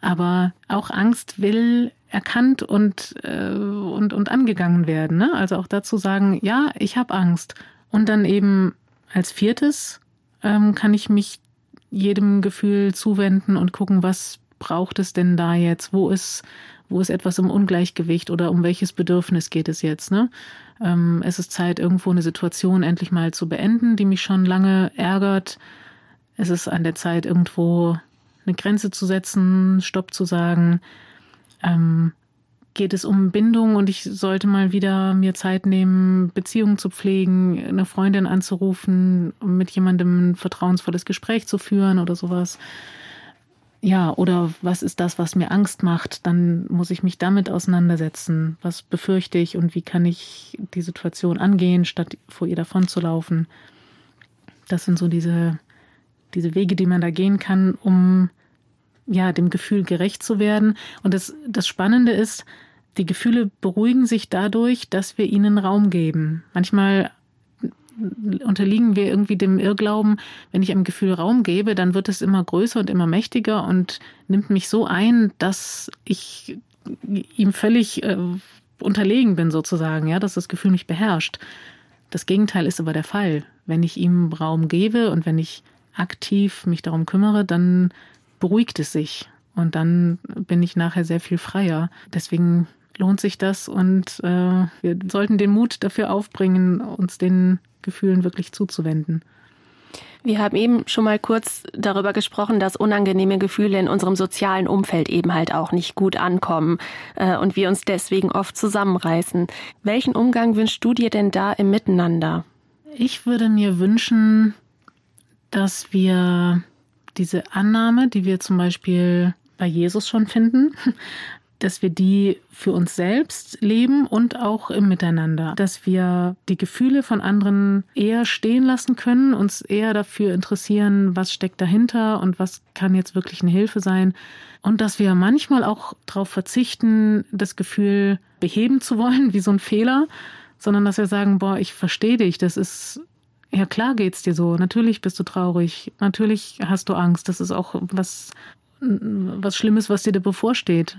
Aber auch Angst will erkannt und, äh, und, und angegangen werden. Ne? Also auch dazu sagen, ja, ich habe Angst. Und dann eben als viertes ähm, kann ich mich jedem Gefühl zuwenden und gucken, was braucht es denn da jetzt? Wo ist, wo ist etwas im Ungleichgewicht oder um welches Bedürfnis geht es jetzt? Ne? Ähm, es ist Zeit, irgendwo eine Situation endlich mal zu beenden, die mich schon lange ärgert. Es ist an der Zeit, irgendwo eine Grenze zu setzen, Stopp zu sagen. Ähm, geht es um Bindung und ich sollte mal wieder mir Zeit nehmen, Beziehungen zu pflegen, eine Freundin anzurufen, mit jemandem ein vertrauensvolles Gespräch zu führen oder sowas. Ja, oder was ist das, was mir Angst macht? Dann muss ich mich damit auseinandersetzen. Was befürchte ich und wie kann ich die Situation angehen, statt vor ihr davonzulaufen? Das sind so diese diese Wege, die man da gehen kann, um ja dem Gefühl gerecht zu werden. Und das, das Spannende ist, die Gefühle beruhigen sich dadurch, dass wir ihnen Raum geben. Manchmal unterliegen wir irgendwie dem Irrglauben, wenn ich einem Gefühl Raum gebe, dann wird es immer größer und immer mächtiger und nimmt mich so ein, dass ich ihm völlig äh, unterlegen bin sozusagen, ja, dass das Gefühl mich beherrscht. Das Gegenteil ist aber der Fall. Wenn ich ihm Raum gebe und wenn ich aktiv mich darum kümmere, dann beruhigt es sich. Und dann bin ich nachher sehr viel freier. Deswegen lohnt sich das und äh, wir sollten den Mut dafür aufbringen, uns den Gefühlen wirklich zuzuwenden. Wir haben eben schon mal kurz darüber gesprochen, dass unangenehme Gefühle in unserem sozialen Umfeld eben halt auch nicht gut ankommen äh, und wir uns deswegen oft zusammenreißen. Welchen Umgang wünschst du dir denn da im Miteinander? Ich würde mir wünschen, dass wir diese Annahme, die wir zum Beispiel bei Jesus schon finden, dass wir die für uns selbst leben und auch im Miteinander. Dass wir die Gefühle von anderen eher stehen lassen können, uns eher dafür interessieren, was steckt dahinter und was kann jetzt wirklich eine Hilfe sein. Und dass wir manchmal auch darauf verzichten, das Gefühl beheben zu wollen, wie so ein Fehler, sondern dass wir sagen, boah, ich verstehe dich, das ist ja, klar geht's dir so. Natürlich bist du traurig. Natürlich hast du Angst. Das ist auch was, was Schlimmes, was dir da bevorsteht.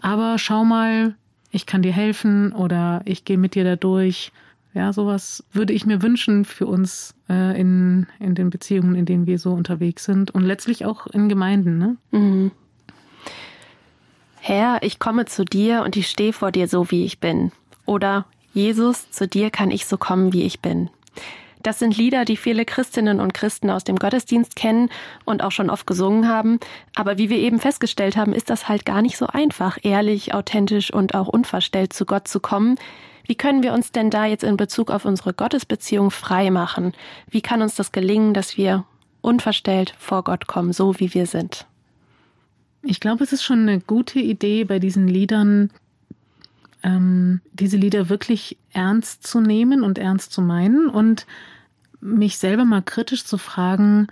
Aber schau mal, ich kann dir helfen oder ich gehe mit dir da durch. Ja, sowas würde ich mir wünschen für uns äh, in, in den Beziehungen, in denen wir so unterwegs sind und letztlich auch in Gemeinden. Ne? Mhm. Herr, ich komme zu dir und ich stehe vor dir so, wie ich bin. Oder Jesus, zu dir kann ich so kommen, wie ich bin. Das sind Lieder, die viele Christinnen und Christen aus dem Gottesdienst kennen und auch schon oft gesungen haben. Aber wie wir eben festgestellt haben, ist das halt gar nicht so einfach, ehrlich, authentisch und auch unverstellt zu Gott zu kommen. Wie können wir uns denn da jetzt in Bezug auf unsere Gottesbeziehung frei machen? Wie kann uns das gelingen, dass wir unverstellt vor Gott kommen, so wie wir sind? Ich glaube, es ist schon eine gute Idee, bei diesen Liedern ähm, diese Lieder wirklich ernst zu nehmen und ernst zu meinen und mich selber mal kritisch zu fragen,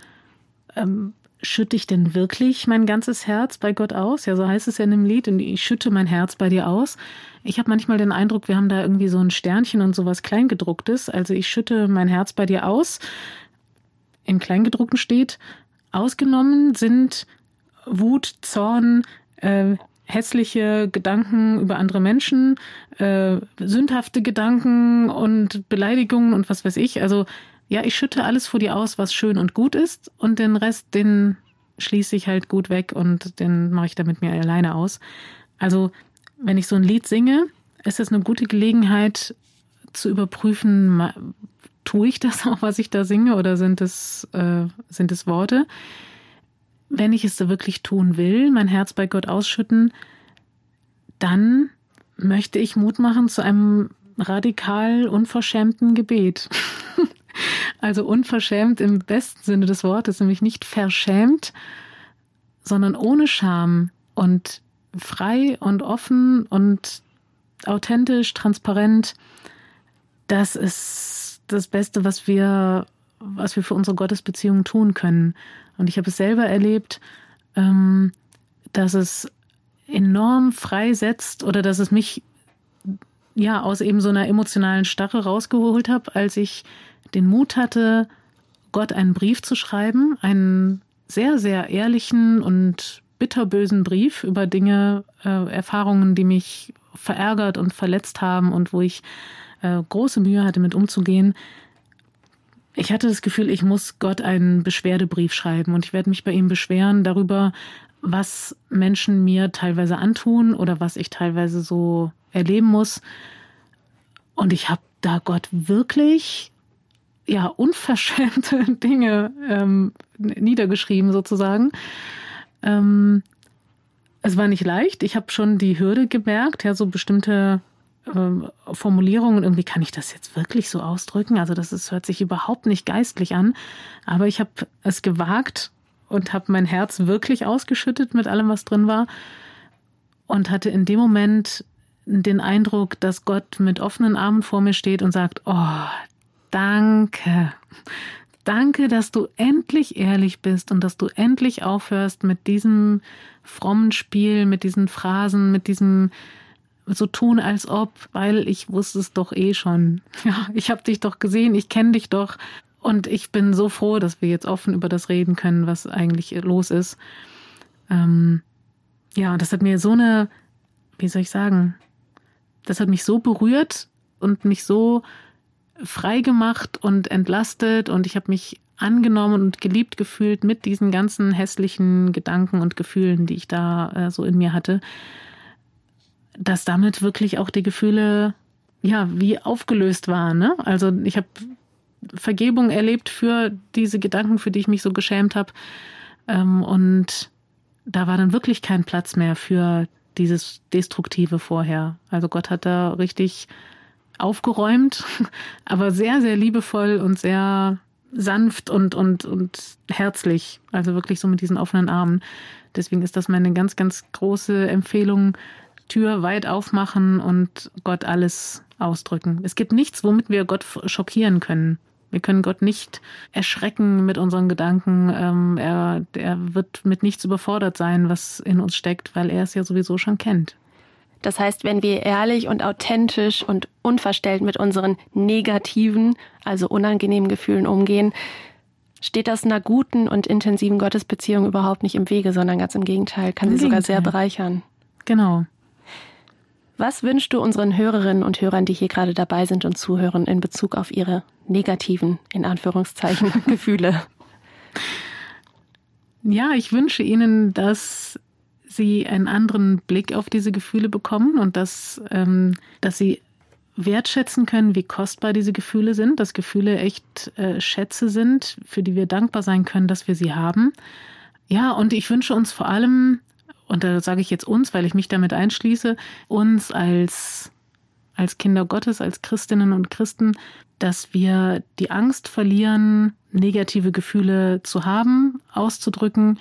ähm, schütte ich denn wirklich mein ganzes Herz bei Gott aus? Ja, so heißt es ja in dem Lied, und ich schütte mein Herz bei dir aus. Ich habe manchmal den Eindruck, wir haben da irgendwie so ein Sternchen und sowas Kleingedrucktes. Also ich schütte mein Herz bei dir aus. In Kleingedruckten steht, ausgenommen sind Wut, Zorn, äh, hässliche Gedanken über andere Menschen, äh, sündhafte Gedanken und Beleidigungen und was weiß ich. Also ja, ich schütte alles vor dir aus, was schön und gut ist und den Rest, den schließe ich halt gut weg und den mache ich damit mir alleine aus. Also wenn ich so ein Lied singe, ist es eine gute Gelegenheit zu überprüfen, tue ich das auch, was ich da singe oder sind es, äh, sind es Worte? Wenn ich es da wirklich tun will, mein Herz bei Gott ausschütten, dann möchte ich Mut machen zu einem radikal unverschämten Gebet. also unverschämt im besten Sinne des Wortes, nämlich nicht verschämt, sondern ohne Scham und frei und offen und authentisch, transparent. Das ist das Beste, was wir, was wir für unsere Gottesbeziehung tun können. Und ich habe es selber erlebt, ähm, dass es enorm freisetzt oder dass es mich ja aus eben so einer emotionalen Starre rausgeholt habe, als ich den Mut hatte, Gott einen Brief zu schreiben, einen sehr, sehr ehrlichen und bitterbösen Brief über Dinge, äh, Erfahrungen, die mich verärgert und verletzt haben und wo ich äh, große Mühe hatte, mit umzugehen. Ich hatte das Gefühl, ich muss Gott einen Beschwerdebrief schreiben und ich werde mich bei ihm beschweren darüber, was Menschen mir teilweise antun oder was ich teilweise so erleben muss. Und ich habe da Gott wirklich ja unverschämte Dinge ähm, niedergeschrieben sozusagen. Ähm, es war nicht leicht. Ich habe schon die Hürde gemerkt, ja, so bestimmte äh, Formulierungen. Irgendwie kann ich das jetzt wirklich so ausdrücken. Also das ist, hört sich überhaupt nicht geistlich an. Aber ich habe es gewagt und habe mein Herz wirklich ausgeschüttet mit allem, was drin war. Und hatte in dem Moment den Eindruck, dass Gott mit offenen Armen vor mir steht und sagt, oh, danke. Danke, dass du endlich ehrlich bist und dass du endlich aufhörst mit diesem frommen Spiel, mit diesen Phrasen, mit diesem so tun, als ob, weil ich wusste es doch eh schon. Ja, ich habe dich doch gesehen, ich kenne dich doch. Und ich bin so froh, dass wir jetzt offen über das reden können, was eigentlich los ist. Ähm, ja, das hat mir so eine, wie soll ich sagen, das hat mich so berührt und mich so frei gemacht und entlastet und ich habe mich angenommen und geliebt gefühlt mit diesen ganzen hässlichen Gedanken und Gefühlen, die ich da äh, so in mir hatte, dass damit wirklich auch die Gefühle ja wie aufgelöst waren. Ne? Also ich habe Vergebung erlebt für diese Gedanken, für die ich mich so geschämt habe. Ähm, und da war dann wirklich kein Platz mehr für dieses Destruktive vorher. Also Gott hat da richtig aufgeräumt, aber sehr, sehr liebevoll und sehr sanft und, und, und herzlich. Also wirklich so mit diesen offenen Armen. Deswegen ist das meine ganz, ganz große Empfehlung. Tür weit aufmachen und Gott alles ausdrücken. Es gibt nichts, womit wir Gott schockieren können. Wir können Gott nicht erschrecken mit unseren Gedanken. Ähm, er, er wird mit nichts überfordert sein, was in uns steckt, weil er es ja sowieso schon kennt. Das heißt, wenn wir ehrlich und authentisch und unverstellt mit unseren negativen, also unangenehmen Gefühlen umgehen, steht das einer guten und intensiven Gottesbeziehung überhaupt nicht im Wege, sondern ganz im Gegenteil, kann Im sie Gegenteil. sogar sehr bereichern. Genau. Was wünschst du unseren Hörerinnen und Hörern, die hier gerade dabei sind und zuhören, in Bezug auf ihre negativen, in Anführungszeichen, Gefühle? Ja, ich wünsche Ihnen, dass Sie einen anderen Blick auf diese Gefühle bekommen und dass, ähm, dass Sie wertschätzen können, wie kostbar diese Gefühle sind, dass Gefühle echt äh, Schätze sind, für die wir dankbar sein können, dass wir sie haben. Ja, und ich wünsche uns vor allem und da sage ich jetzt uns, weil ich mich damit einschließe, uns als, als Kinder Gottes, als Christinnen und Christen, dass wir die Angst verlieren, negative Gefühle zu haben, auszudrücken.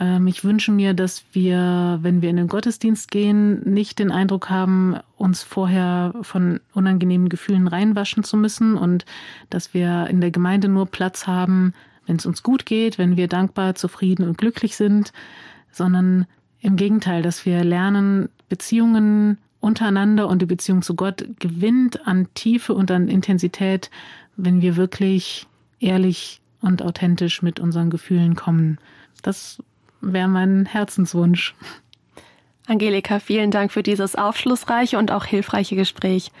Ähm, ich wünsche mir, dass wir, wenn wir in den Gottesdienst gehen, nicht den Eindruck haben, uns vorher von unangenehmen Gefühlen reinwaschen zu müssen und dass wir in der Gemeinde nur Platz haben, wenn es uns gut geht, wenn wir dankbar, zufrieden und glücklich sind, sondern im Gegenteil, dass wir lernen, Beziehungen untereinander und die Beziehung zu Gott gewinnt an Tiefe und an Intensität, wenn wir wirklich ehrlich und authentisch mit unseren Gefühlen kommen. Das wäre mein Herzenswunsch. Angelika, vielen Dank für dieses aufschlussreiche und auch hilfreiche Gespräch.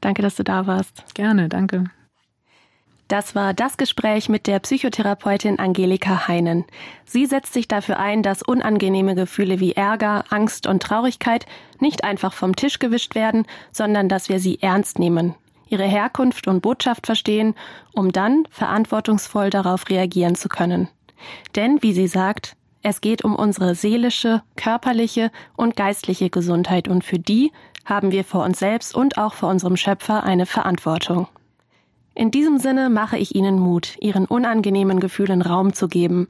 Danke, dass du da warst. Gerne, danke. Das war das Gespräch mit der Psychotherapeutin Angelika Heinen. Sie setzt sich dafür ein, dass unangenehme Gefühle wie Ärger, Angst und Traurigkeit nicht einfach vom Tisch gewischt werden, sondern dass wir sie ernst nehmen, ihre Herkunft und Botschaft verstehen, um dann verantwortungsvoll darauf reagieren zu können. Denn, wie sie sagt, es geht um unsere seelische, körperliche und geistliche Gesundheit und für die haben wir vor uns selbst und auch vor unserem Schöpfer eine Verantwortung. In diesem Sinne mache ich Ihnen Mut, Ihren unangenehmen Gefühlen Raum zu geben.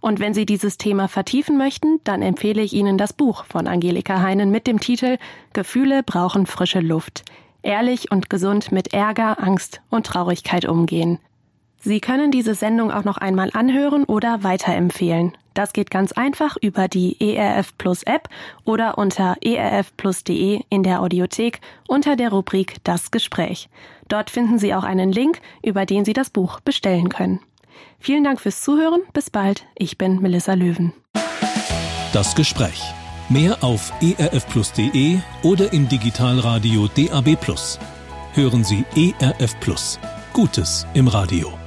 Und wenn Sie dieses Thema vertiefen möchten, dann empfehle ich Ihnen das Buch von Angelika Heinen mit dem Titel Gefühle brauchen frische Luft. Ehrlich und gesund mit Ärger, Angst und Traurigkeit umgehen. Sie können diese Sendung auch noch einmal anhören oder weiterempfehlen. Das geht ganz einfach über die ERF Plus App oder unter erfplus.de in der Audiothek unter der Rubrik Das Gespräch. Dort finden Sie auch einen Link, über den Sie das Buch bestellen können. Vielen Dank fürs Zuhören. Bis bald. Ich bin Melissa Löwen. Das Gespräch. Mehr auf erfplus.de oder im Digitalradio DAB+. Hören Sie ERF. Gutes im Radio.